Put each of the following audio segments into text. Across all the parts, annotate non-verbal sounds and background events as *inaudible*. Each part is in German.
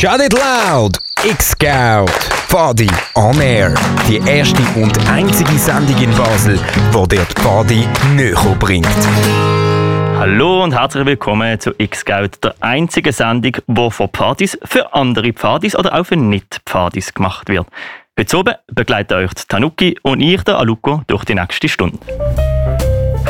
Shut It Loud! X-Scout! Fadi on Air. Die erste und einzige Sendung in Basel, wo dir die Fadi näher bringt. Hallo und herzlich willkommen zu X-Scout, der einzigen Sendung, die von Partys für andere Pfadis oder auch für Nicht-Pfadis gemacht wird. Heute oben begleiten euch Tanuki und ich, der Aluko, durch die nächste Stunde.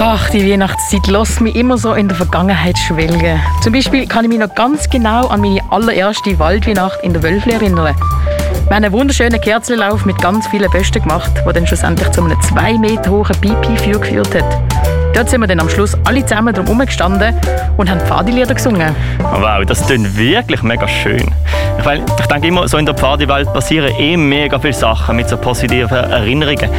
Ach, die Weihnachtszeit lässt mich immer so in der Vergangenheit schwelgen. Zum Beispiel kann ich mich noch ganz genau an meine allererste Waldweihnacht in der Wölfle erinnern. Wir haben einen wunderschönen Kerzenlauf mit ganz vielen Bösten gemacht, der dann schlussendlich zu einem zwei Meter hohen Pipi-Feuer geführt hat. Dort sind wir dann am Schluss alle zusammen drum gestanden und haben Pfadilieder gesungen. Wow, das klingt wirklich mega schön. Ich, mein, ich denke immer, so in der Pfadiwelt passieren eh mega viele Sachen mit so positiven Erinnerungen.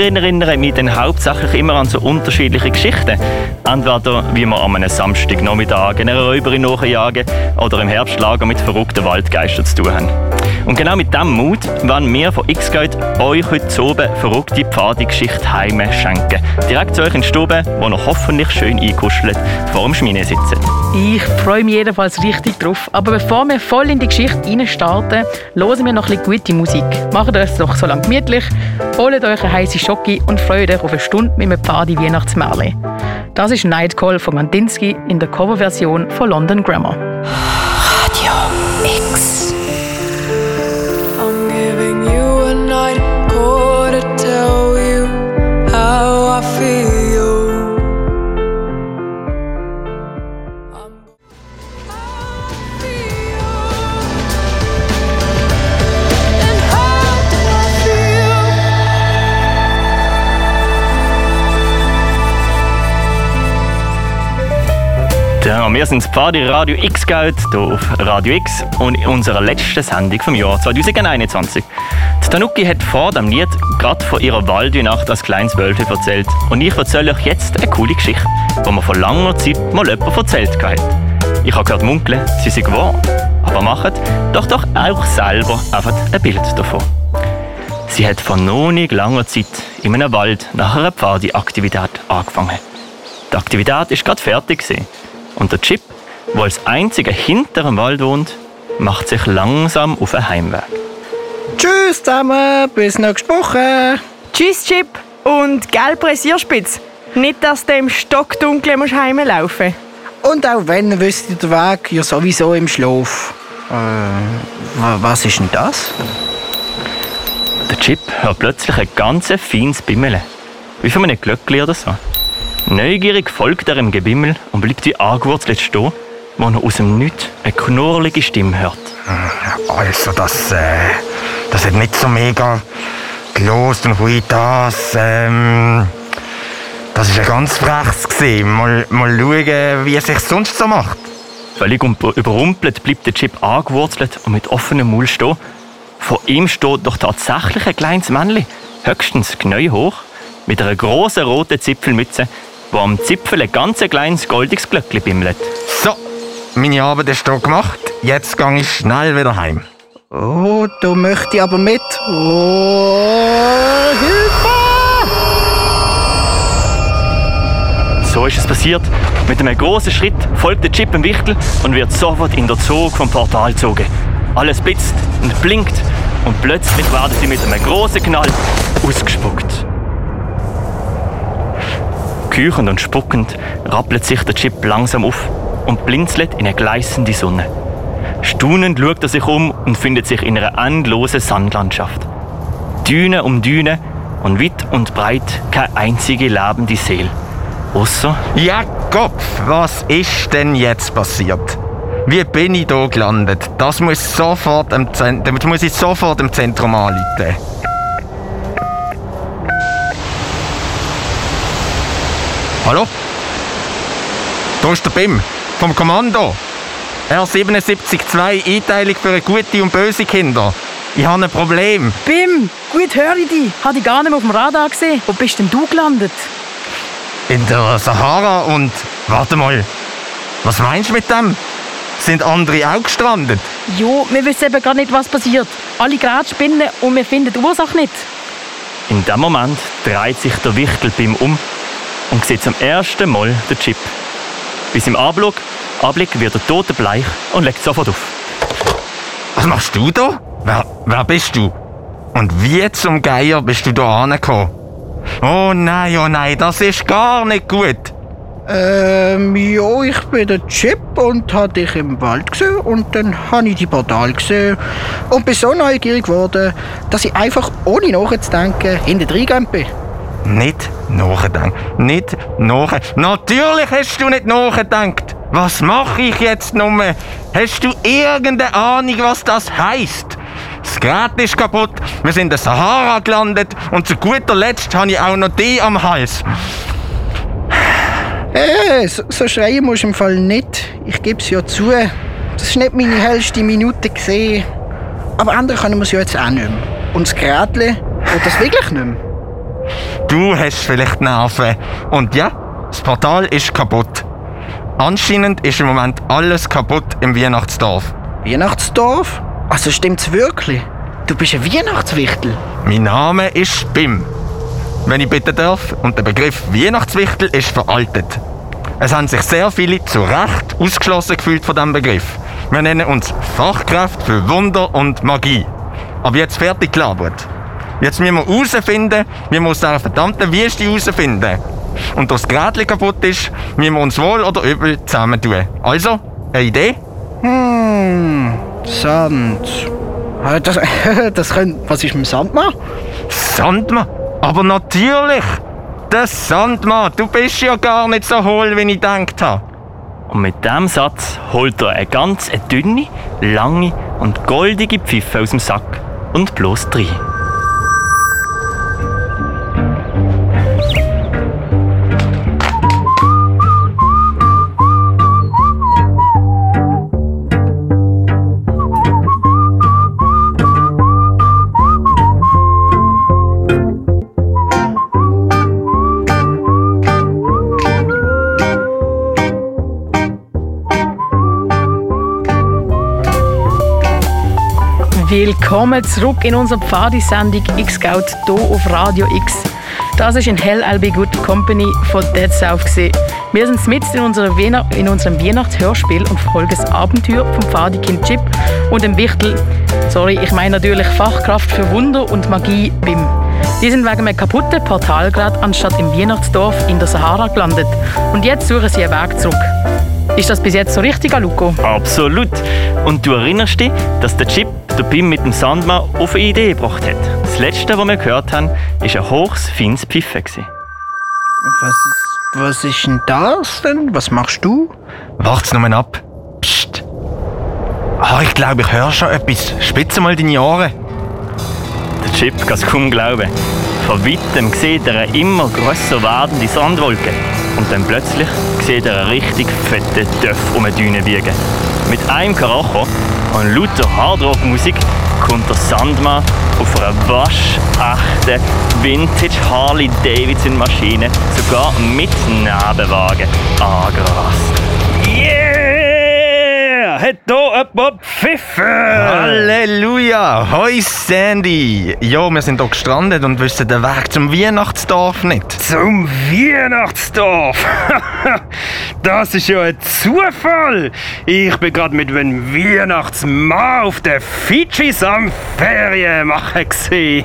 Ich erinnere mich dann hauptsächlich immer an so unterschiedliche Geschichten. Entweder wie wir an einem Samstagnachmittag einer Räuberin nachjagen oder im Herbstlager mit verrückten Waldgeistern zu tun haben. Und genau mit diesem Mut wollen wir von X-Guide euch heute oben verrückte Pfadi-Geschichte heime schenken. Direkt zu euch in die Stube, wo noch hoffentlich schön eingekuschelt vor dem Schmine sitzen. Ich freue mich jedenfalls richtig drauf. Aber bevor wir voll in die Geschichte reinstarten, hören wir noch ein bisschen gute Musik. Macht es doch so lang gemütlich, holt euch eine heiße Schocke und freut euch auf eine Stunde mit einem Pfadi Weihnachtsmärchen. Das ist Nightcall von Gandinsky in der Coverversion von London Grammar. Ja, wir sind das Pfadi Radio X Geld hier auf Radio X und in unserer letzten Sendung vom Jahr 2021. Die Tanuki hat vor dem Lied gerade von ihrer Waldweihnacht als kleines Wölfe erzählt und ich erzähle euch jetzt eine coole Geschichte, die mir vor langer Zeit mal jemand erzählt hat. Ich habe gehört munkeln, sie sind wahr. Aber macht doch doch auch selber einfach ein Bild davon. Sie hat vor noch nicht langer Zeit in einem Wald nach einer Pfadi-Aktivität angefangen. Die Aktivität war gerade fertig. gewesen. Und der Chip, der als einziger hinter dem Wald wohnt, macht sich langsam auf den Heimweg. Tschüss zusammen, bis nächste Woche. Tschüss, Chip. Und gell, Pressierspitz. Nicht, dass du im Stockdunklen musst heimlaufen Und auch wenn, wisst ihr den Weg ja sowieso im Schlaf. Äh, wa- was ist denn das? Der Chip hört plötzlich ein ganz feines Bimmeln. Wie von einem Glöckli oder so. Neugierig folgt er im Gebimmel und bleibt wie angewurzelt stehen, wo er aus dem Nichts eine knurrlige Stimme hört. Also das, äh, das hat nicht so mega gelost und hui das, ähm, das ist ein ganz freches gesehen. Mal, mal schauen, wie es sich sonst so macht. Völlig ump- überrumpelt bleibt der Chip angewurzelt und mit offenem Maul stehen. Vor ihm steht doch tatsächlich ein kleines Männchen, höchstens Knie hoch, mit einer großen roten Zipfelmütze, wo am Zipfel ein ganz kleines goldiges Glöckchen bimmelt. So, meine Arbeit ist hier gemacht. Jetzt gehe ich schnell wieder heim. Oh, da möchte ich aber mit. Oh, Hilfe! So ist es passiert. Mit einem großen Schritt folgt der Chip im Wichtel und wird sofort in der Zug vom Portal gezogen. Alles blitzt und blinkt und plötzlich werden sie mit einem großen Knall ausgespuckt. Küchend und spuckend rappelt sich der Chip langsam auf und blinzelt in eine gleißende Sonne. Staunend schaut er sich um und findet sich in einer endlosen Sandlandschaft. Düne um Düne und weit und breit keine einzige lebende Seele. Ausser Jakob, was ist denn jetzt passiert? Wie bin ich hier gelandet? Das muss, sofort im Zent das muss ich sofort im Zentrum anrufen. Hallo? Da ist der BIM vom Kommando. R772 Einteilung für gute und böse Kinder. Ich habe ein Problem. Bim, gut höre ich dich. Habe ich gar nicht mehr auf dem Radar gesehen. Wo bist denn du gelandet? In der Sahara und. Warte mal. Was meinst du mit dem? Sind andere auch gestrandet? Jo, wir wissen eben gar nicht, was passiert. Alle gerade spinnen und wir finden die Ursache nicht. In dem Moment dreht sich der Wichtelbim um und sieht zum ersten Mal den Chip. Bis im Anblick, Anblick wird er totenbleich und legt sofort auf. Was machst du da? Wer, wer bist du? Und wie zum Geier bist du da angekommen? Oh nein, oh nein, das ist gar nicht gut. Ähm, ja, ich bin der Chip und habe dich im Wald gesehen und dann habe ich die Portal gesehen und bin so neugierig geworden, dass ich einfach ohne nachzudenken hinter bin. Nicht nachdenken. Nicht nach. Natürlich hast du nicht nachgedacht. Was mache ich jetzt nun? Hast du irgendeine Ahnung, was das heißt? Das Gerät ist kaputt, wir sind in der Sahara gelandet und zu guter Letzt habe ich auch noch die am Hals. Äh, so, so schreien musst du im Fall nicht. Ich gebe es ja zu. Das ist nicht meine hellste Minute gesehen. Aber andere können wir es ja jetzt auch nicht mehr. Und das Gerät das wirklich nicht mehr. Du hast vielleicht Nerven. Und ja, das Portal ist kaputt. Anscheinend ist im Moment alles kaputt im Weihnachtsdorf. Weihnachtsdorf? Also stimmt's wirklich? Du bist ein Weihnachtswichtel. Mein Name ist Bim. Wenn ich bitten darf, und der Begriff Weihnachtswichtel ist veraltet. Es haben sich sehr viele zu Recht ausgeschlossen gefühlt von diesem Begriff. Wir nennen uns Fachkräfte für Wunder und Magie. Aber jetzt fertig gelabert. Jetzt müssen wir herausfinden, wie wir aus dieser verdammten Wüste herausfinden. Und dass das Gerät kaputt ist, müssen wir uns wohl oder übel zusammentun. Also, eine Idee? Hm, Sand. Ah, Das, *laughs* das könnte. Was ist mit dem Sandmann? Sandmann? Aber natürlich! Der Sandmann, du bist ja gar nicht so hohl, wie ich gedacht habe. Und mit diesem Satz holt er eine ganz dünne, lange und goldige Pfeife aus dem Sack und bloß rein. Willkommen zurück in unserer Pfadi-Sendung X-Scout hier auf Radio X. Das ist in Hell I'll Be Good Company von Dead South. Gewesen. Wir sind mitten in, unserer Weihnacht in unserem Weihnachtshörspiel und verfolgen das Abenteuer vom Pfadi-Kind Chip und dem Wichtel, sorry, ich meine natürlich Fachkraft für Wunder und Magie BIM. Die sind wegen einem kaputten Portalgerät anstatt im Weihnachtsdorf in der Sahara gelandet. Und jetzt suchen sie einen Weg zurück. Ist das bis jetzt so richtig, Aluko? Absolut. Und du erinnerst dich, dass der Chip der Bim mit dem Sandmann auf eine Idee gebracht hat. Das letzte, was wir gehört haben, war ein hochs, feines Pfiffen. gewesen. Was, was ist denn das denn? Was machst du? Wart's nur ab. Psst. Ah, ich glaube, ich höre schon etwas. Spitze mal deine Ohren. Der Chip kann es kaum glauben. Von weitem sieht er eine immer grösser werdende Sandwolke. Und dann plötzlich sieht er einen richtig fetten Töff um die Düne wiegen. Mit einem Karacho und lauter Hardrock-Musik kommt der Sandmann auf einer waschechten Vintage Harley Davidson Maschine sogar mit Nebenwagen angerast. Hat da jemand pfiffen? Halleluja! Hoi Sandy! Ja, wir sind hier gestrandet und wissen den Weg zum Weihnachtsdorf nicht. Zum Weihnachtsdorf! *laughs* das ist ja ein Zufall! Ich bin gerade mit einem Weihnachtsmann auf der Fidschis am Ferien machen gsi.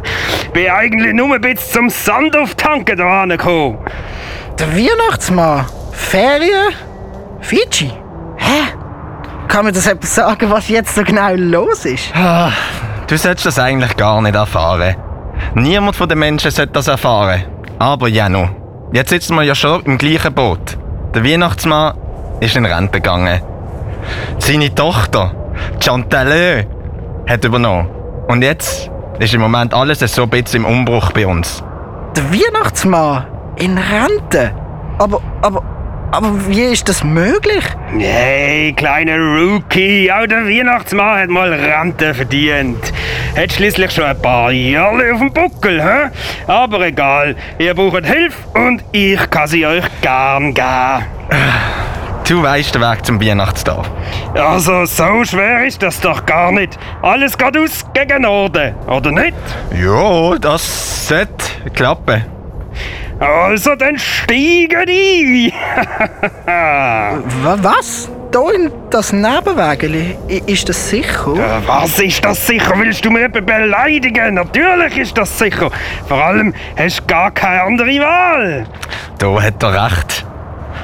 *laughs* bin eigentlich nur ein bisschen zum Sand auftanken da angekommen. Der Weihnachtsmann? Ferien? Fidschi? Hä? Kann mir das etwas sagen, was jetzt so genau los ist? Ah, Du solltest das eigentlich gar nicht erfahren. Niemand von den Menschen sollte das erfahren. Aber Janu, jetzt sitzen wir ja schon im gleichen Boot. Der Weihnachtsmann ist in Rente gegangen. Seine Tochter, Chantalö, hat übernommen. Und jetzt ist im Moment alles so ein bisschen im Umbruch bei uns. Der Weihnachtsmann? In Rente? Aber, aber, aber wie ist das möglich? Hey, kleiner Rookie, auch der Weihnachtsmann hat mal Rente verdient. Hat schließlich schon ein paar Jahre auf dem Buckel, hä? Aber egal, ihr braucht Hilfe und ich kann sie euch gern geben. Du weißt den Weg zum Weihnachtsdorf. Also, so schwer ist das doch gar nicht. Alles geht aus gegen Norden, oder nicht? Ja, das sollte klappen. Also, dann steigen die! *laughs* Wa- Was? hier in das Nebenwägeli, ist das sicher? Äh, Was ist das sicher? Willst du mir jemanden beleidigen? Natürlich ist das sicher. Vor allem hast du gar keine andere Wahl. Da hat er recht.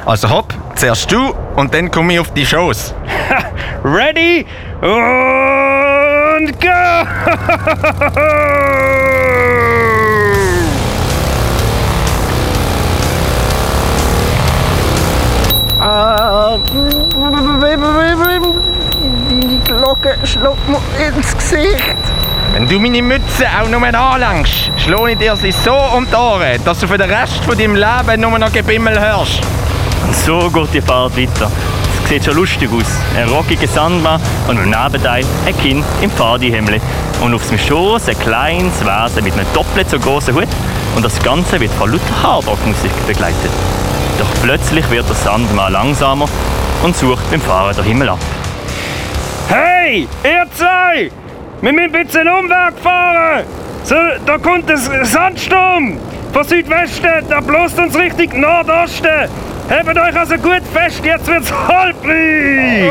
Also hopp, zuerst du und dann komme ich auf die Shows. *laughs* Ready und go! *laughs* schlägt mir ins Gesicht. Wenn du meine Mütze auch nur anlangst, schlage ich dir sie so um die Ohren, dass du für den Rest von deinem Leben nur noch Gebimmel hörst. Und so geht die Fahrt weiter. Es sieht schon lustig aus. Ein rockiger Sandmann und im Nebenteil ein Kind im Pfadihemdli. Und auf seinem Schoß ein kleines Wesen mit einem doppelt so großen Hut. Und das Ganze wird von lauter Hardrock-Musik begleitet. Doch plötzlich wird der Sandmann langsamer und sucht beim Fahren den Himmel ab. Hey, ihr zwei! Wir müssen ein bisschen Umweg fahren! So, da kommt ein Sandsturm! Von Südwesten, da bläst uns Richtung Nordosten! Hebt euch also gut fest, jetzt wird's holprig!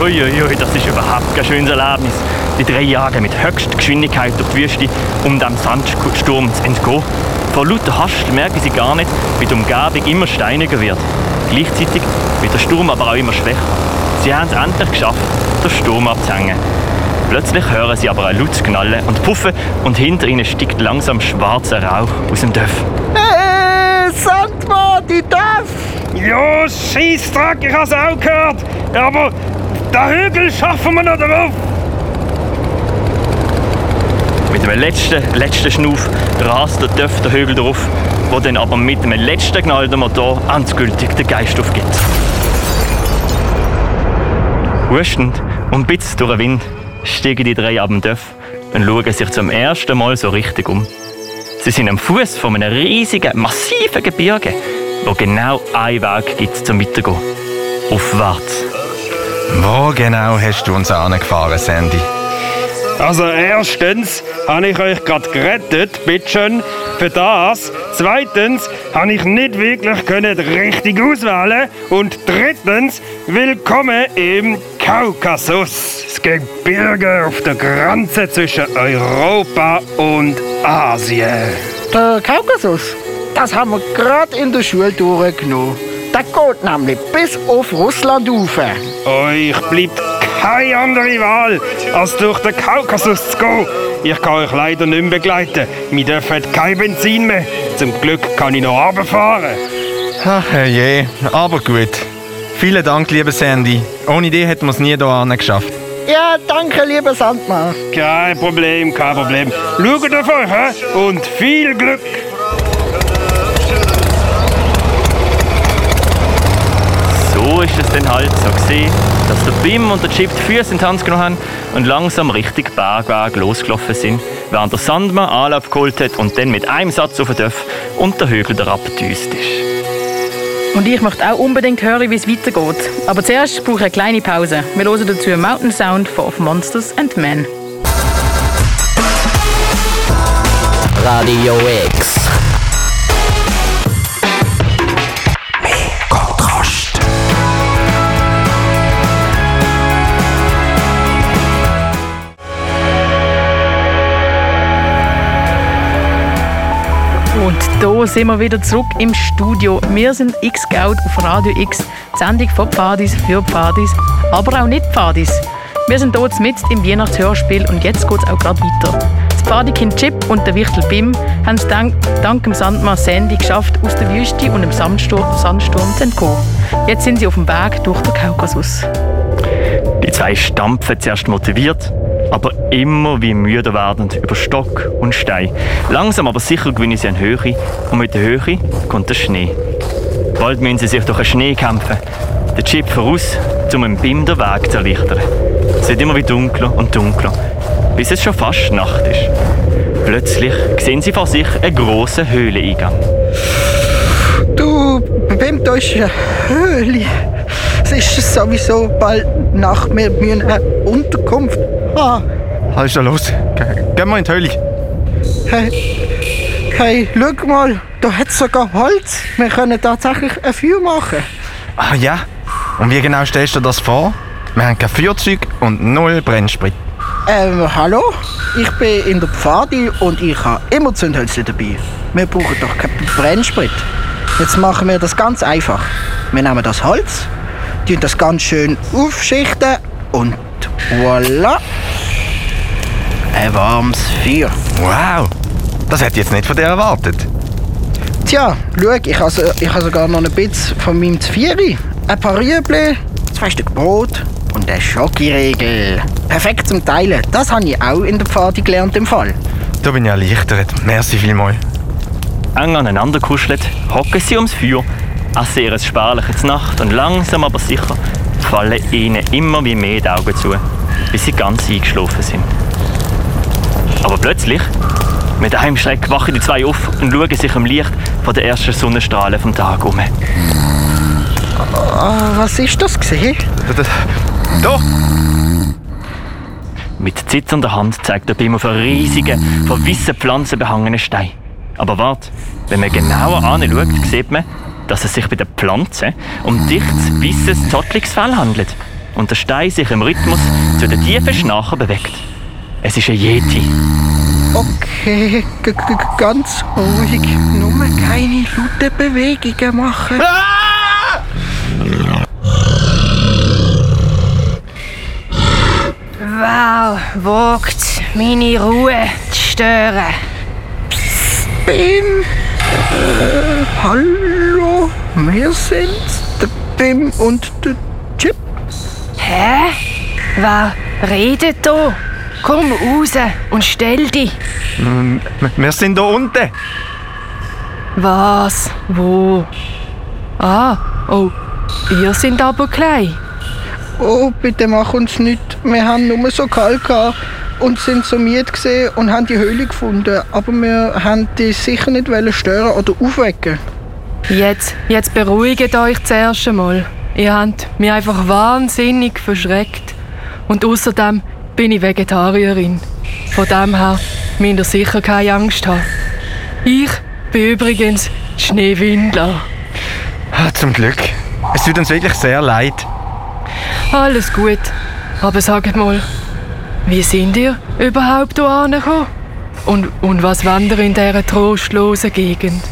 Uiuiui, das ist überhaupt kein schönes Erlebnis. Die drei jagen mit höchster Geschwindigkeit durch die Wüste, um dem Sandsturm zu entgehen. Vor lauter Hast merken sie gar nicht, wie die Umgebung immer steiniger wird. Gleichzeitig wird der Sturm aber auch immer schwächer. Sie haben es endlich geschafft, den Sturm abzuhängen. Plötzlich hören sie aber ein lautes Knallen und Puffen und hinter ihnen steigt langsam schwarzer Rauch aus dem Dörf. Hey, Sandmann, die darf! Ja, Scheissdreck, ich hab's auch gehört! Aber den Hügel schaffen wir noch drauf! Mit einem letzten, letzten Schnuff rast der Dörf der Hügel drauf, wo dann aber mit einem letzten Knall der Motor endgültig den Geist aufgibt. Hustend und bitz durch den Wind steigen die drei ab dem Dörf und schauen sich zum ersten Mal so richtig um. Sie sind am Fuß von einem riesigen, massiven Gebirge, wo genau einen Weg gibt zum Weitergehen. Aufwärts. Wo genau hast du uns angefahren, Sandy? Also erstens habe ich euch gerade gerettet, bitteschön, für das. Zweitens habe ich nicht wirklich können richtig auswählen. Und drittens, willkommen im Kaukasus. Das Gebirge auf der Grenze zwischen Europa und Asien. Der Kaukasus, das haben wir gerade in der Schule durchgenommen. Der geht nämlich bis auf Russland rauf. Euch bleibt keine andere Wahl, als durch den Kaukasus zu gehen. Ich kann euch leider nicht mehr begleiten. Wir dürfen kein Benzin mehr. Zum Glück kann ich noch runterfahren. Ach je, aber gut. Vielen Dank, liebe Sandy. Ohne dich hätten wir es nie hierher geschafft. Ja, danke, lieber Sandmann. Kein Problem, kein Problem. Schaut auf euch hä? und viel Glück. So ist es dann halt so gesehen, dass der Bim und der Chip die Füße in die Hand genommen haben und langsam Richtung Bergweg losgelaufen sind, während der Sandmann Anlauf geholt hat und dann mit einem Satz auf den Dörf und der Hügel derab gedüst ist. Und ich möchte auch unbedingt hören, wie es weitergeht. Aber zuerst brauche ich eine kleine Pause. Wir hören dazu Mountain Sound von Of Monsters and Men. Radio X. da sind wir wieder zurück im Studio. Wir sind X-Scout auf Radio X, die Sendung von Pfadis für Pfadis, aber auch nicht Pfadis. Wir sind hier mit im Weihnachtshörspiel und jetzt geht es auch gerade weiter. Das Pfadikind Chip und der Wichtel Bim haben es dank, dank dem Sandmann Sandy geschafft, aus der Wüste und dem Sandsturm, Sandsturm zu entkommen. Jetzt sind sie auf dem Weg durch den Kaukasus. Die zwei stampfen zuerst motiviert, aber immer wie müder werdend über Stock und Stein. Langsam aber sicher gewinnen sie an Höhe und mit der Höhe kommt der Schnee. Bald müssen sie sich durch den Schnee kämpfen. Der Chip voraus, um dem Bim den Weg zu erleichtern. Es wird immer wie dunkler und dunkler, bis es schon fast Nacht ist. Plötzlich sehen sie vor sich einen grossen Höhleneingang. Du, Bim, da ist eine Höhle. Es ist sowieso bald Nacht. Wir müssen eine Unterkunft haben. Was ist da los? Ge- Gehen wir in die Höhle. Hey, Hey, schau mal, da hat es sogar Holz. Wir können tatsächlich ein Feuer machen. Ah ja? Und wie genau stellst du das vor? Wir haben kein Feuerzeug und null Brennsprit. Ähm, hallo? Ich bin in der Pfadi und ich habe immer Zündhölzer dabei. Wir brauchen doch keinen Brennsprit. Jetzt machen wir das ganz einfach. Wir nehmen das Holz, tun das ganz schön aufschichten und voilà. Ein warmes Feuer. Wow! Das hätte ich jetzt nicht von dir erwartet. Tja, schau, ich habe, so, ich habe sogar noch ein bisschen von meinem Zvieri. Ein paar Rüebli, zwei Stück Brot und eine Schokiregel. Perfekt zum Teilen. Das habe ich auch in der Pfadi gelernt im Fall. Da bin ich erleichtert. Merci vielmals. Eng aneinander kuschelt, hocken sie ums Feuer, essen ihr spärliches Nacht und langsam aber sicher fallen ihnen immer wie mehr die Augen zu, bis sie ganz eingeschlafen sind. Aber plötzlich, mit einem Schreck, wachen die zwei auf und schauen sich im Licht von den ersten Sonnenstrahlen vom Tag um. Ah, was ist das gesehen? Da! Mit zitternder Hand zeigt der Bim auf einen riesigen, von weißen Pflanzen behangenen Stein. Aber warte, wenn man genauer anschaut, sieht man, dass es sich bei der Pflanze um dichtes, weißes, zottliges Fell handelt und der Stein sich im Rhythmus zu den tiefen Schnachen bewegt. Es ist ein Yeti. Okay, g -g ganz ruhig. Nur keine lauten Bewegungen machen. Wow, wagt meine Ruhe zu stören. Bim! Äh, hallo? Wir sind's. Der Bim und der Chip. Hä? Wer redet da? Komm raus und stell dich. Wir sind da unten. Was? Wo? Ah, oh, ihr sind aber klein. Oh, bitte mach uns nicht. Wir haben nur so kalt gehabt und sind so müde gesehen und haben die Höhle gefunden. Aber wir haben die sicher nicht wollen stören oder aufwecken. Jetzt, jetzt beruhigt euch zuerst einmal. Ihr habt mich einfach wahnsinnig verschreckt. Und außerdem bin ich Vegetarierin. Von dem her müsst ihr sicher keine Angst haben. Ich bin übrigens Schneewindler. Ah, Zum Glück. Es tut uns wirklich sehr leid. Alles gut. Aber sagt mal, wie sind ihr überhaupt hier angekommen? Und, und was ihr in dieser trostlosen Gegend?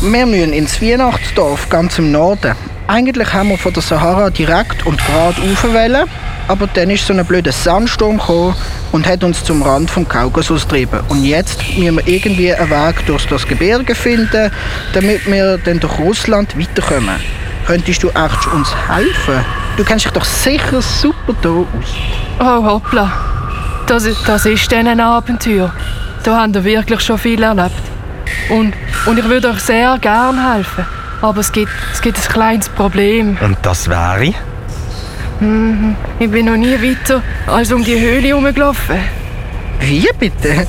Wir müssen ins Weihnachtsdorf ganz im Norden. Eigentlich haben wir von der Sahara direkt und gerade raufwählen, aber dann ist so ein blöder Sandsturm gekommen und hat uns zum Rand vom Kaukasus getrieben. Und jetzt müssen wir irgendwie einen Weg durch das Gebirge finden, damit wir dann durch Russland weiterkommen. Könntest du echt uns helfen? Du kennst dich doch sicher super da aus. Oh hoppla, das, das ist dann ein Abenteuer. Da habt ihr wirklich schon viel erlebt. Und, und ich würde euch sehr gern helfen. Aber es gibt, es gibt ein kleines Problem. Und das wäre? Mhm. Ich bin noch nie weiter als um die Höhle herumgelaufen. Wie bitte?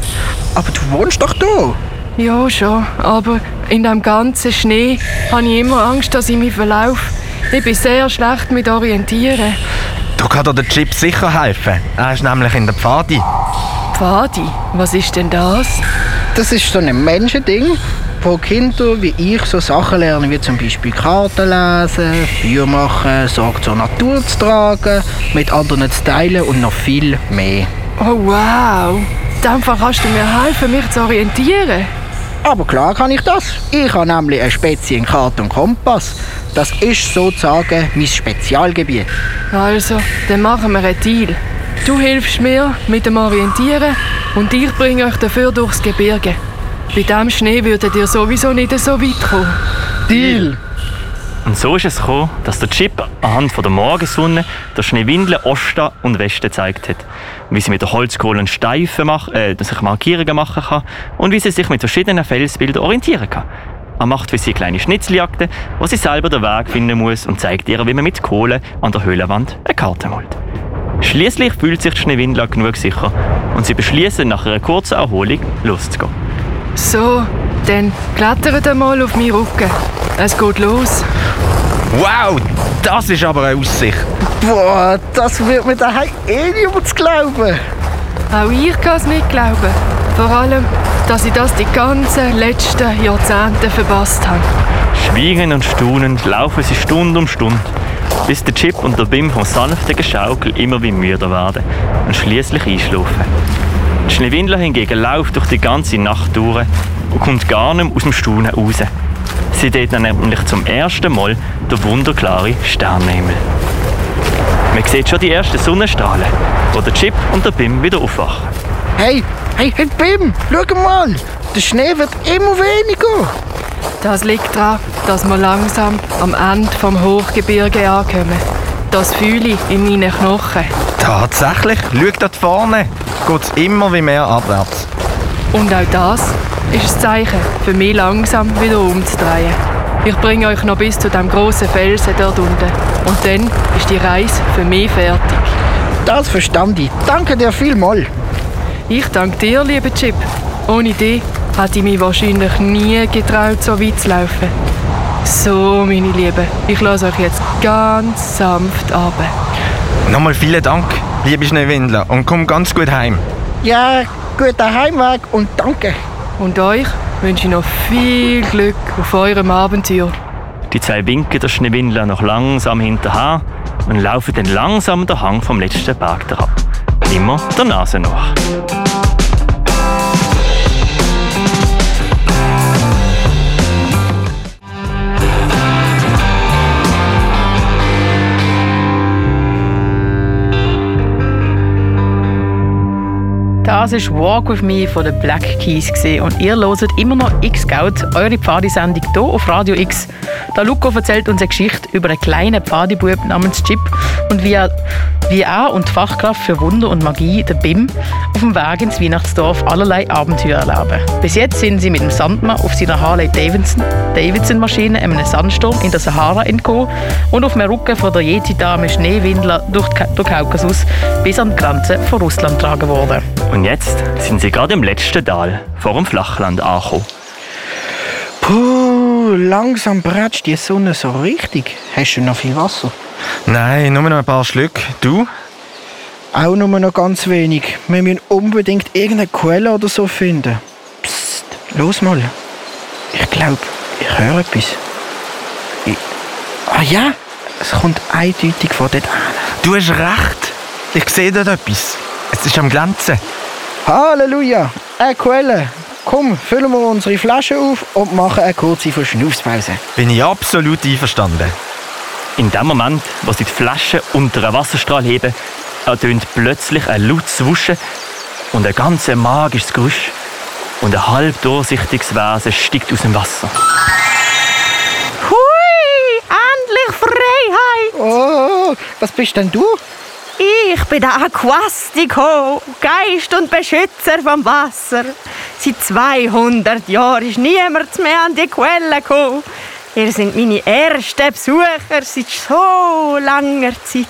Aber du wohnst doch da. Ja, schon. Aber in dem ganzen Schnee habe ich immer Angst, dass ich mich verlaufe. Ich bin sehr schlecht mit Orientieren. Da kann dir der Chip sicher helfen. Er ist nämlich in der Pfadi. Pfadi, was ist denn das? Das ist so ein Menschending, wo Kinder wie ich so Sachen lernen, wie zum Beispiel Karten lesen, Feuer machen, Sorge zur Natur zu tragen, mit anderen zu teilen und noch viel mehr. Oh wow. Fall kannst du mir helfen, mich zu orientieren. Aber klar kann ich das. Ich habe nämlich eine Spezie in Karte und Kompass. Das ist sozusagen mein Spezialgebiet. Also, dann machen wir einen Deal. Du hilfst mir mit dem Orientieren und ich bringe euch dafür durchs Gebirge. Bei dem Schnee würdet ihr sowieso nicht so weit kommen. Deal! Und so ist es gekommen, dass der Chip anhand von der Morgensonne der Schneewindel Osten und Westen gezeigt hat. Wie sie mit der Holzkohle Steifen mach, äh, sich Markierungen machen kann und wie sie sich mit verschiedenen Felsbildern orientieren kann. Er macht für sie kleine Schnitzeljagden, wo sie selber den Weg finden muss und zeigt ihr, wie man mit Kohle an der Höhlenwand eine Karte malt. Schließlich fühlt sich die Schneewindler genug sicher und sie beschließen, nach einer kurzen Erholung loszugehen. So, dann klettert einmal auf meinen Rücken. Es geht los. Wow, das ist aber eine Aussicht. Boah, das wird mir daheim eh niemand glauben. Auch ich kann es nicht glauben. Vor allem, dass ich das die ganzen letzten Jahrzehnte verpasst habe. Schwiegend und staunend laufen sie Stunde um Stunde, bis der Chip und der Bim vom sanften Geschaukel immer wie müder werden und schließlich einschlafen. Die Schneewindler hingegen läuft durch die ganze Nacht durch und kommt gar nicht mehr aus dem Staunen raus. Sie sieht dann nämlich zum ersten Mal den wunderklaren Sternenhimmel. Man sieht schon die ersten Sonnenstrahlen, wo der Chip und der Bim wieder aufwachen. Hey, hey, hey, Bim, schau mal. Der Schnee wird immer weniger. Das liegt daran, dass wir langsam am Ende vom Hochgebirge ankommen. Das fühle ich in meinen Knochen. Tatsächlich, schau dort vorne. Geht es immer wie mehr abwärts. Und auch das ist ein Zeichen, für mich langsam wieder umzudrehen. Ich bringe euch noch bis zu dem großen Felsen dort unten. Und dann ist die Reise für mich fertig. Das verstand ich. Danke dir vielmals. Ich danke dir, lieber Chip. Ohne dich hätte ich mich wahrscheinlich nie getraut, so weit zu laufen. So, meine Lieben, ich lasse euch jetzt ganz sanft ab. Nochmal vielen Dank, liebe Schneewindler, und komm ganz gut heim. Ja, guten Heimweg und danke. Und euch wünsche ich noch viel Glück auf eurem Abenteuer. Die zwei winken der Schneewindler noch langsam hinterher und laufen dann langsam den Hang vom letzten Berg herab. Immer der Nase nach. Das war Walk With Me von den Black Keys und ihr hört immer noch X-Scout, eure Pfadisendung hier auf Radio X. Der Luco erzählt uns eine Geschichte über einen kleinen Pfadibub namens Chip und wie er, wie er und die Fachkraft für Wunder und Magie, der BIM, auf dem Weg ins Weihnachtsdorf allerlei Abenteuer erleben. Bis jetzt sind sie mit dem Sandmann auf seiner Harley Davidson, Davidson Maschine einem Sandsturm in der Sahara entkommen und auf dem Rücken von der Yeti-Dame Schneewindler durch den Kaukasus bis an die Grenze von Russland getragen worden. Und jetzt sind sie gerade im letzten Tal vor dem Flachland angekommen. Puh, langsam bretzt die Sonne so richtig. Hast du noch viel Wasser? Nein, nur noch ein paar Schlücke. Du? Auch nur noch ganz wenig. Wir müssen unbedingt irgendeine Quelle oder so finden. Psst, los mal. Ich glaube, ich höre etwas. Ich... Ah ja, es kommt eindeutig von dort an. Du hast recht. Ich sehe dort etwas. Es ist am Glänzen. Halleluja, eine Quelle. Komm, füllen wir unsere Flasche auf und machen eine kurze Verschnaufspause. Bin ich absolut einverstanden. In dem Moment, wo sie die Flasche unter einen Wasserstrahl heben, ertönt plötzlich ein lautes Wuschen und ein ganz magisches Geräusch. Und ein halb durchsichtiges Wesen steigt aus dem Wasser. Hui, endlich Freiheit! Oh, was bist denn du? Ich bin der Aquastico, Geist und Beschützer vom Wasser. Seit 200 Jahren ist niemand mehr an die Quelle gekommen. Ihr seid meine ersten Besucher seit so langer Zeit.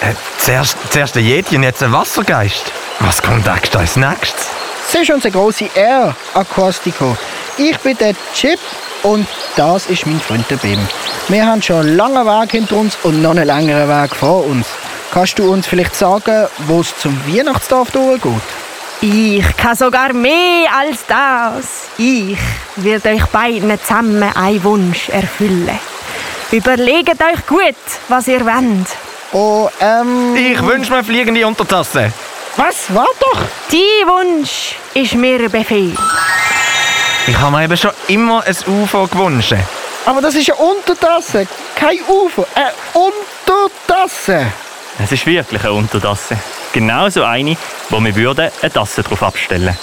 Äh, zuerst, zuerst der Yeti und jetzt ein Wassergeist. Was kommt extra als nächstes? Das ist unsere große R, Aquastico. Ich bin der Chip und das ist mein Freund der Bim. Wir haben schon einen langen Weg hinter uns und noch einen längeren Weg vor uns. Kannst du uns vielleicht sagen, wo es zum Weihnachtsdorf durchgeht? Ich kann sogar mehr als das. Ich werde euch beiden zusammen einen Wunsch erfüllen. Überlegt euch gut, was ihr wollt. Oh, ähm... Ich wünsche mir fliegende Untertasse. Was? Warte doch! Dein Wunsch ist mir Befehl. Ich habe mir eben schon immer ein UFO gewünscht. Aber das ist eine Untertasse, kein UFO. Eine Untertasse. Es ist wirklich eine Untertasse. Genauso eine, wo wir würden eine Tasse drauf abstellen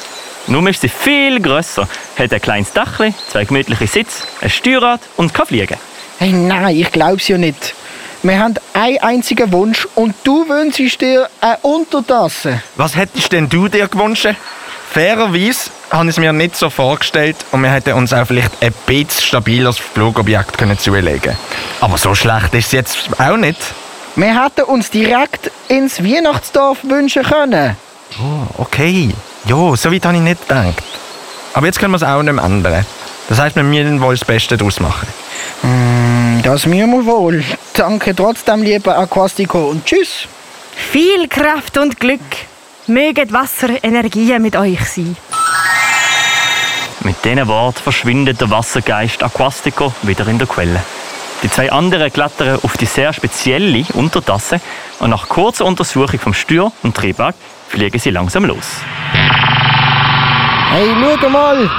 Nur ist sie viel grösser, hat ein kleines Dachli, zwei gemütliche Sitze, ein Steuerrad und kann fliegen. Hey, nein, ich glaub's ja nicht. Wir haben einen einzigen Wunsch und du wünschst dir eine Untertasse. Was hättest denn du dir gewünscht? Fairerweise habe ich es mir nicht so vorgestellt und wir hätten uns auch vielleicht ein bisschen stabileres Flugobjekt können zulegen Aber so schlecht ist es jetzt auch nicht. Wir hätten uns direkt ins Weihnachtsdorf wünschen können. Oh, okay. Ja, so weit habe ich nicht gedacht. Aber jetzt können wir es auch nicht mehr ändern. Das heisst, wir müssen wohl das Beste daraus machen. Mm, das müssen wir wohl. Danke trotzdem, lieber Aquastico, und tschüss. Viel Kraft und Glück. Möget Wasserenergien mit euch sein. diesen Wort verschwindet der Wassergeist Aquastico wieder in der Quelle. Die zwei anderen klettern auf die sehr spezielle Untertasse und nach kurzer Untersuchung vom Steuer und Triebwerk fliegen sie langsam los. Hey, schau mal!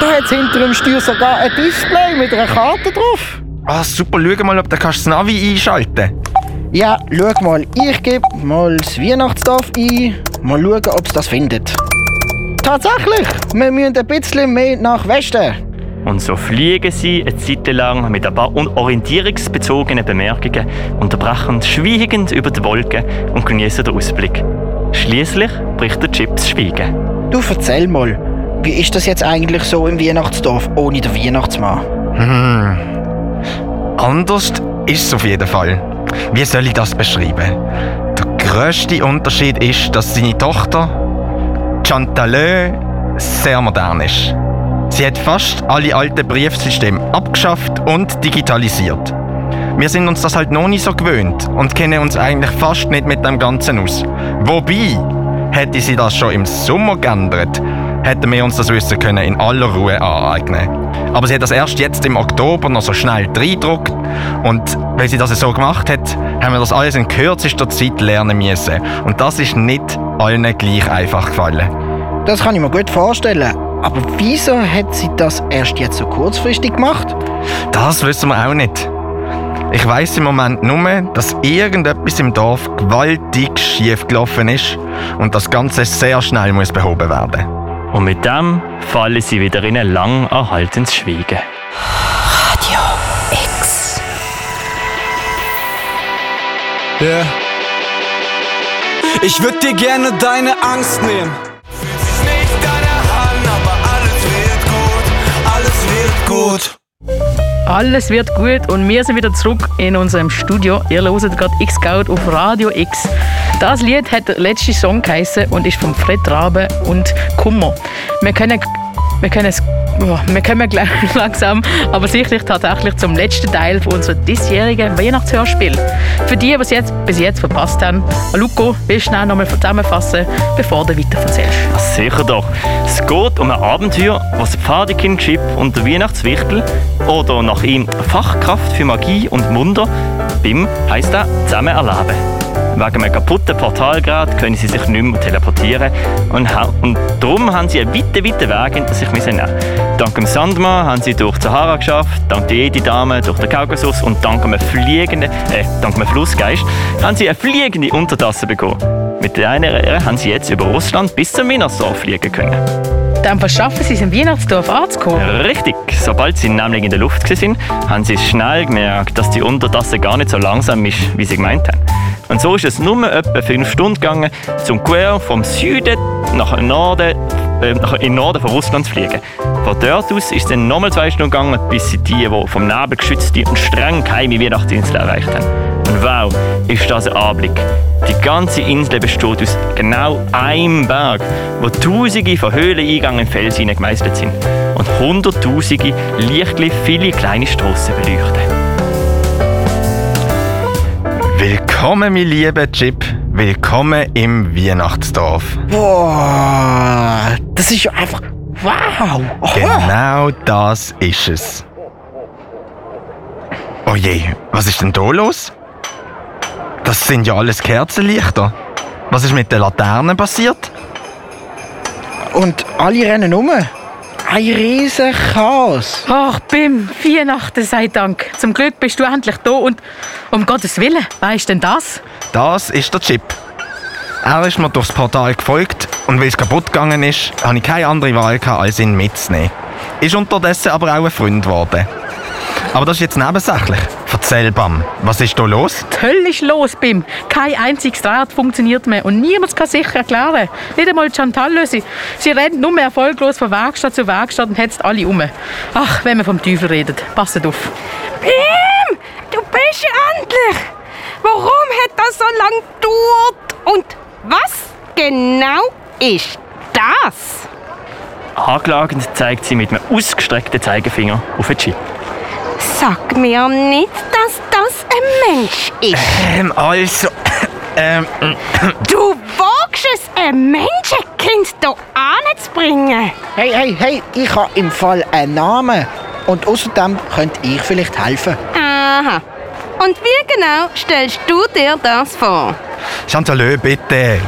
Da hat hinter dem Steuer sogar ein Display mit einer Karte drauf. Ah, super, schau mal, ob du kannst das Navi einschalten Ja, schau mal, ich gebe mal das Weihnachtsdorf ein. Mal schauen, ob es das findet. Tatsächlich, wir müssen ein bisschen mehr nach Westen. Und so fliegen sie eine Zeit lang mit ein paar un- orientierungsbezogenen Bemerkungen, unterbrechen schweigend über die Wolken und genießen den Ausblick. Schließlich bricht der Chip das Schweigen. Du erzähl mal, wie ist das jetzt eigentlich so im Weihnachtsdorf ohne den Weihnachtsmann? Hm. Anders ist es auf jeden Fall. Wie soll ich das beschreiben? Der grösste Unterschied ist, dass seine Tochter Chantalö sehr modern ist. Sie hat fast alle alten Briefsysteme abgeschafft und digitalisiert. Wir sind uns das halt noch nicht so gewöhnt und kennen uns eigentlich fast nicht mit dem Ganzen aus. Wobei, hätte sie das schon im Sommer geändert, hätten wir uns das Wissen können in aller Ruhe aneignen. Aber sie hat das erst jetzt im Oktober noch so schnell reingedruckt und weil sie das so gemacht hat, haben wir das alles in kürzester Zeit lernen müssen. Und das ist nicht allen gleich einfach gefallen. Das kann ich mir gut vorstellen. Aber wieso hat sie das erst jetzt so kurzfristig gemacht? Das wissen wir auch nicht. Ich weiß im Moment nur, dass irgendetwas im Dorf gewaltig schief gelaufen ist und das Ganze sehr schnell muss behoben werden. Und mit dem fallen sie wieder in ein lang erhaltenes Schweigen. Radio X. Ja. Ich würd dir gerne deine Angst nehmen. Gut, alles wird gut. Und wir sind wieder zurück in unserem Studio. Ihr hört gerade X-Scout auf Radio X. Das Lied hat der letzte Song geheißen und ist von Fred Rabe und Kummer. Wir können, wir können es wir kommen gleich *laughs* langsam, aber sicherlich tatsächlich zum letzten Teil von unserem diesjährigen Weihnachtshörspiel. Für die, die es jetzt bis jetzt verpasst haben, Luco, willst du schnell nochmal zusammenfassen, bevor du weiter erzählst? Sicher doch. Es geht um ein Abenteuer, das Pfadekind Chip und der Weihnachtswichtel oder nach ihm Fachkraft für Magie und Wunder, BIM heisst er, zusammen erleben. Wegen einem kaputten Portalgerät können sie sich nicht mehr teleportieren und, und darum haben sie einen weiten, weiten Weg hinter sich müssen nehmen. Dank dem Sandmann haben sie durch die Sahara geschafft, dank der Jedi-Dame durch den Kaukasus und dank einem fliegenden, äh, dank einem Flussgeist haben sie eine fliegende Untertasse bekommen. Mit einer haben sie jetzt über Russland bis zum Minasdorf fliegen können. Dann verschaffen sie es im Weihnachtsdorf anzukommen. Richtig, sobald sie nämlich in der Luft waren, haben sie schnell gemerkt, dass die Untertasse gar nicht so langsam ist, wie sie gemeint haben. Und so ist es nur etwa fünf Stunden gegangen, zum quer vom Süden nach Norden, äh, nach in den Norden von Russland zu fliegen. Von dort aus ist es dann nochmal zwei Stunden gegangen, bis sie die, die vom Nebel geschützte und streng geheime Weihnachtsinsel erreicht haben. Und wow, ist das ein Anblick. Die ganze Insel besteht aus genau einem Berg, wo tausende von Höhleneingängen im Fels gemeißelt sind und hunderttausende lichtlich viele kleine Strassen beleuchten. Willkommen, mein lieber Chip. Willkommen im Weihnachtsdorf. Boah, das ist ja einfach. Wow! Genau das ist es. Oh je, was ist denn da los? Das sind ja alles Kerzenlichter. Was ist mit den Laternen passiert? Und alle rennen um. Ein riesen Chaos. Ach, Bim, Weihnachten sei Dank. Zum Glück bist du endlich da und um Gottes Willen, wer ist denn das? Das ist der Chip. Er ist mir durchs Portal gefolgt und weil es kaputt gegangen ist, habe ich keine andere Wahl gehabt, als ihn mitzunehmen. Ist unterdessen aber auch ein Freund geworden. Aber das ist jetzt nebensächlich. Erzähl, Bam, was ist da los? Die Hölle ist los, Bim. Kein einziges Draht funktioniert mehr und niemand kann sicher erklären. Nicht einmal Chantal Lösi. Sie rennt nur mehr erfolglos von Werkstatt zu Werkstatt und hetzt alle um. Ach, wenn man vom Teufel redet. Passet auf. Bim, du bist endlich. Warum hat das so lange gedauert? Und was genau ist das? Anklagend zeigt sie mit einem ausgestreckten Zeigefinger auf den Chip. Sag mir nicht, dass das ein Mensch ist. Ähm, also. *coughs* Ähm, Du wagst es, ein Menschenkind hier anzubringen? Hey, hey, hey, ich habe im Fall einen Namen. Und außerdem könnte ich vielleicht helfen. Aha. Und wie genau stellst du dir das vor? Chantalö, bitte.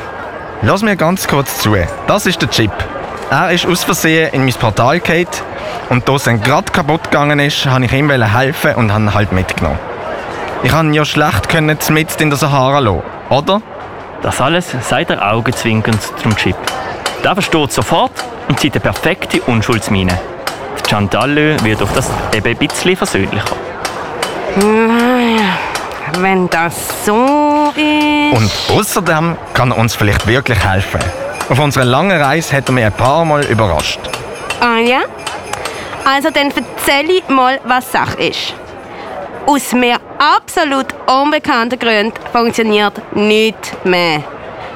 Lass mir ganz kurz zu. Das ist der Chip. Er ist aus Versehen in mein Portal gefallen. Und da es gerade kaputt gegangen ist, wollte ich ihm helfen und habe ihn halt mitgenommen. Ich kann ihn ja schlecht können mit in der Sahara lassen, oder? Das alles sagt er augenzwinkernd zum Chip. Der versteht sofort und zieht eine perfekte Unschuldsmine. Die Chantal wird auf das eben ein bisschen versöhnlicher. Wenn das so ist. Und außerdem kann er uns vielleicht wirklich helfen. Auf unserer langen Reise hat er mich ein paar Mal überrascht. Ah ja? Also dann erzähl ich mal, was Sache ist. Aus mir absolut unbekannten Gründen funktioniert nichts mehr.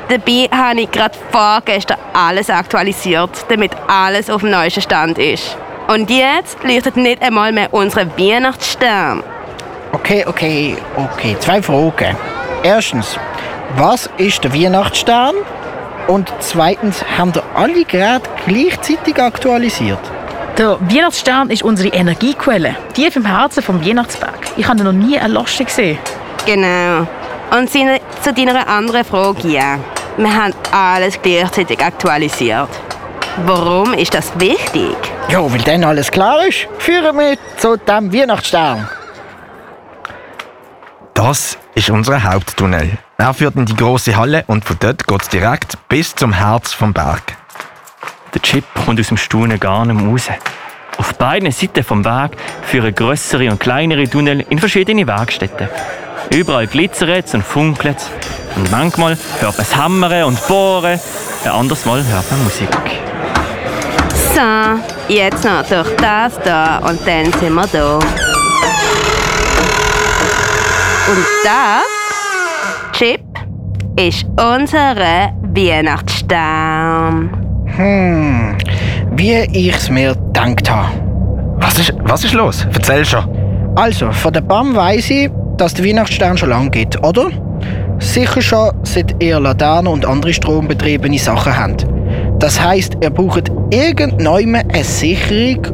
Dabei habe ich gerade vorgestern alles aktualisiert, damit alles auf dem neuesten Stand ist. Und jetzt leuchtet nicht einmal mehr unsere Weihnachtsstern. Okay, okay, okay. Zwei Fragen. Erstens, was ist der Weihnachtsstern? Und zweitens, haben ihr alle Geräte gleichzeitig aktualisiert? Der Weihnachtsstern ist unsere Energiequelle, tief im Herzen vom Weihnachtsberg. Ich habe noch nie eine Lasche gesehen. Genau. Und seine- zu deiner anderen Frage, ja. Wir haben alles gleichzeitig aktualisiert. Warum ist das wichtig? Ja, weil dann alles klar ist. Führen wir zu dem Weihnachtsstern. Das ist unser Haupttunnel. Er führt in die große Halle und von dort geht es direkt bis zum Herz vom Berg. Der Chip kommt aus dem Staunen gar nicht mehr raus. Auf beiden Seiten vom Weg führen grössere und kleinere Tunnel in verschiedene Werkstätten. Überall glitzert es und funkelt es. Und manchmal hört man es Hammern und Bohren, ein anderes Mal hört man Musik. So, jetzt noch durch das da und dann sind wir da. Und das, Chip, ist unsere Weihnachtsstern. Hm, wie ich's mir gedacht habe. Was ist, was ist los? Erzähl schon. Also, von der BAM weiss ich, dass der Weihnachtsstern schon lange gibt, oder? Sicher schon, seit ihr Laternen und andere strombetriebene Sachen habt. Das heisst, ihr braucht irgendwann eine Sicherung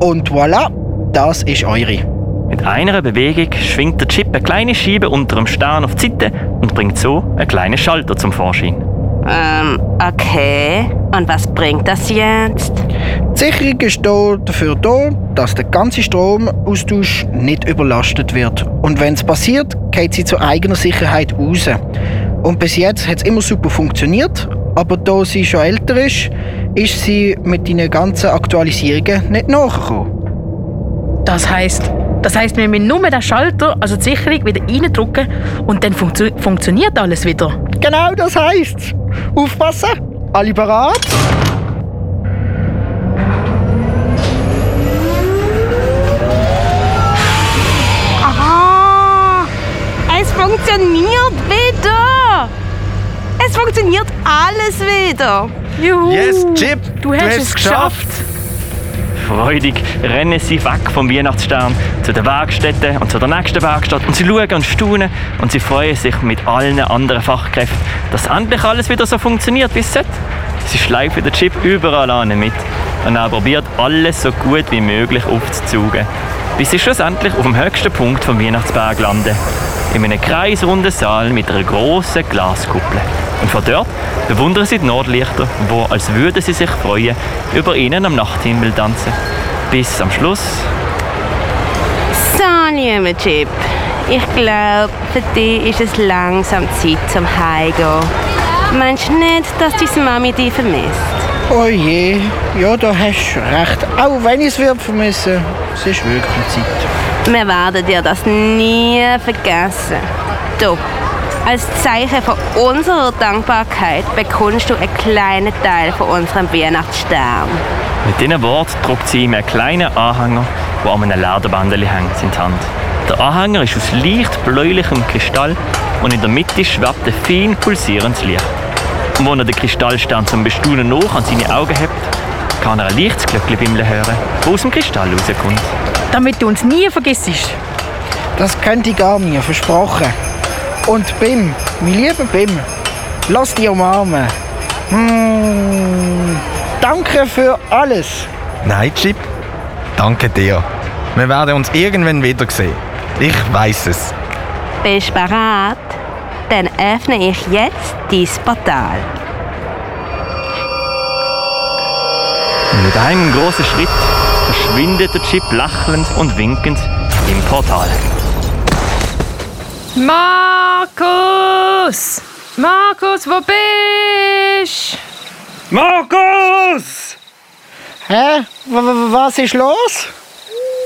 und voilà, das ist eure. Mit einer Bewegung schwingt der Chip eine kleine Scheibe unter dem Stern auf die Seite und bringt so einen kleinen Schalter zum Vorschein. Ähm, okay. Und was bringt das jetzt? Die Sicherung ist hier dafür da, dass der ganze Stromaustausch nicht überlastet wird. Und wenn es passiert, geht sie zur eigener Sicherheit raus. Und bis jetzt hat es immer super funktioniert, aber da sie schon älter ist, ist sie mit den ganzen Aktualisierungen nicht nachgekommen. Das heißt, das heißt, wir müssen nur den Schalter, also die Sicherung, wieder reindrücken und dann funktio funktioniert alles wieder. Genau das heisst. Aufpassen! Alle bereit? Aha! Es funktioniert wieder! Es funktioniert alles wieder! Juhu! Yes, Chip, du hast, es geschafft. Freudig rennen sie weg vom Weihnachtsstern zu der Werkstätte und zu der nächsten Werkstatt und sie schauen und staunen und sie freuen sich mit allen anderen Fachkräften, dass endlich alles wieder so funktioniert, wie es sollte. Sie schleifen den Chip überall an mit und er probiert alles so gut wie möglich aufzuzaugen, bis sie schlussendlich auf dem höchsten Punkt vom Weihnachtsberg landen. In einem kreisrunden Saal mit einer grossen Glaskuppel. Und von dort bewundern sie die Nordlichter, wo als würden sie sich freuen, über ihnen am Nachthimmel tanzen. Bis am Schluss So, lieber Chip. Ich glaube, für dich ist es langsam Zeit zum Heimgehen. Meinst du nicht, dass deine Mami dich vermisst? Oh je, ja, da hast du recht. Auch wenn ich es vermissen, es ist wirklich Zeit. Wir werden dir das nie vergessen. Du, als Zeichen von unserer Dankbarkeit bekommst du einen kleinen Teil von unserem Weihnachtsstern. Mit diesen Worten drückt sie ihm einen kleinen Anhänger, der an einem Lederbandel hängt, in die Hand. Der Anhänger ist aus leicht bläulichem Kristall und in der Mitte schwebt ein fein pulsierendes Licht. Und wenn er den Kristallstern zum Bestaunen noch an seine Augen hebt, kann er ein leichtes Glöckchen hören, das aus dem Kristall rauskommt. Damit du uns nie vergisst. Das könnte ich gar mir versprochen. Und Bim, mein lieber Bim, lass dich umarmen. Hm, danke für alles. Nein, Chip, danke dir. Wir werden uns irgendwann wiedersehen. Ich weiß es. Bist du bereit? Dann öffne ich jetzt dein Portal. Mit einem großen Schritt verschwindet der Chip lachend und winkend im Portal. Markus! Markus, wo bist Markus! Hä? W was ist los?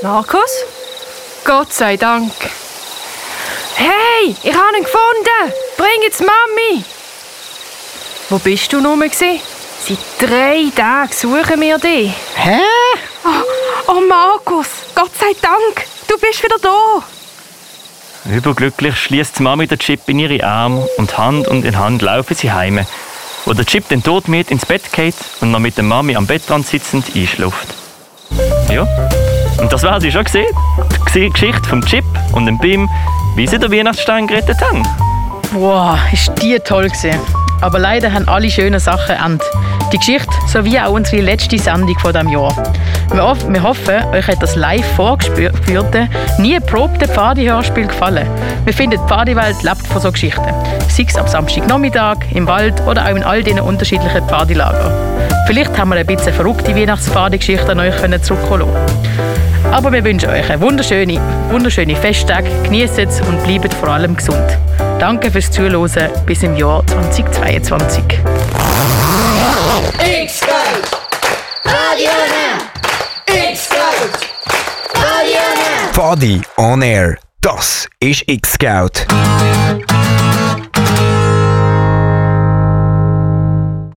Markus? Gott sei Dank. Hey, ich habe ihn gefunden! Bring jetzt Mami! Wo bist du nun? gewesen? Seit drei Tagen suchen wir dich. Hä? Oh, Markus, Gott sei Dank, du bist wieder da. Überglücklich schließt die Mami den Chip in ihre Arme und Hand und in Hand laufen sie heim, wo der Chip den Todmet ins Bett geht und noch mit der Mami am Bettrand sitzend einschläft. Ja, und das war sie schon gesehen. Die Geschichte vom Chip und dem Bim, wie sie den Weihnachtsstein gerettet haben. Wow, ist die toll gewesen. Aber leider haben alle schönen Sachen Ende. Die Geschichte sowie auch unsere letzte Sendung von diesem Jahr. Wir, hoff, wir hoffen, euch hat das live vorgeführte, nie probte Pfadi-Hörspiel gefallen. Wir finden, die Pfadi-Welt lebt von so Geschichten. Sei es am Samstagnachmittag, im Wald oder auch in all diesen unterschiedlichen Pfadilagern. Vielleicht haben wir ein bisschen verrückte Weihnachts-Pfadi-Geschichten an euch zurückholen aber wir wünschen euch eine wunderschöne, wunderschöne Festtage. Genießt es und bleibt vor allem gesund. Danke fürs Zuhören. Bis im Jahr 2022. X-Scout! Radio Now! X-Scout! Radio Now! Fadi on Air. Das ist X-Scout.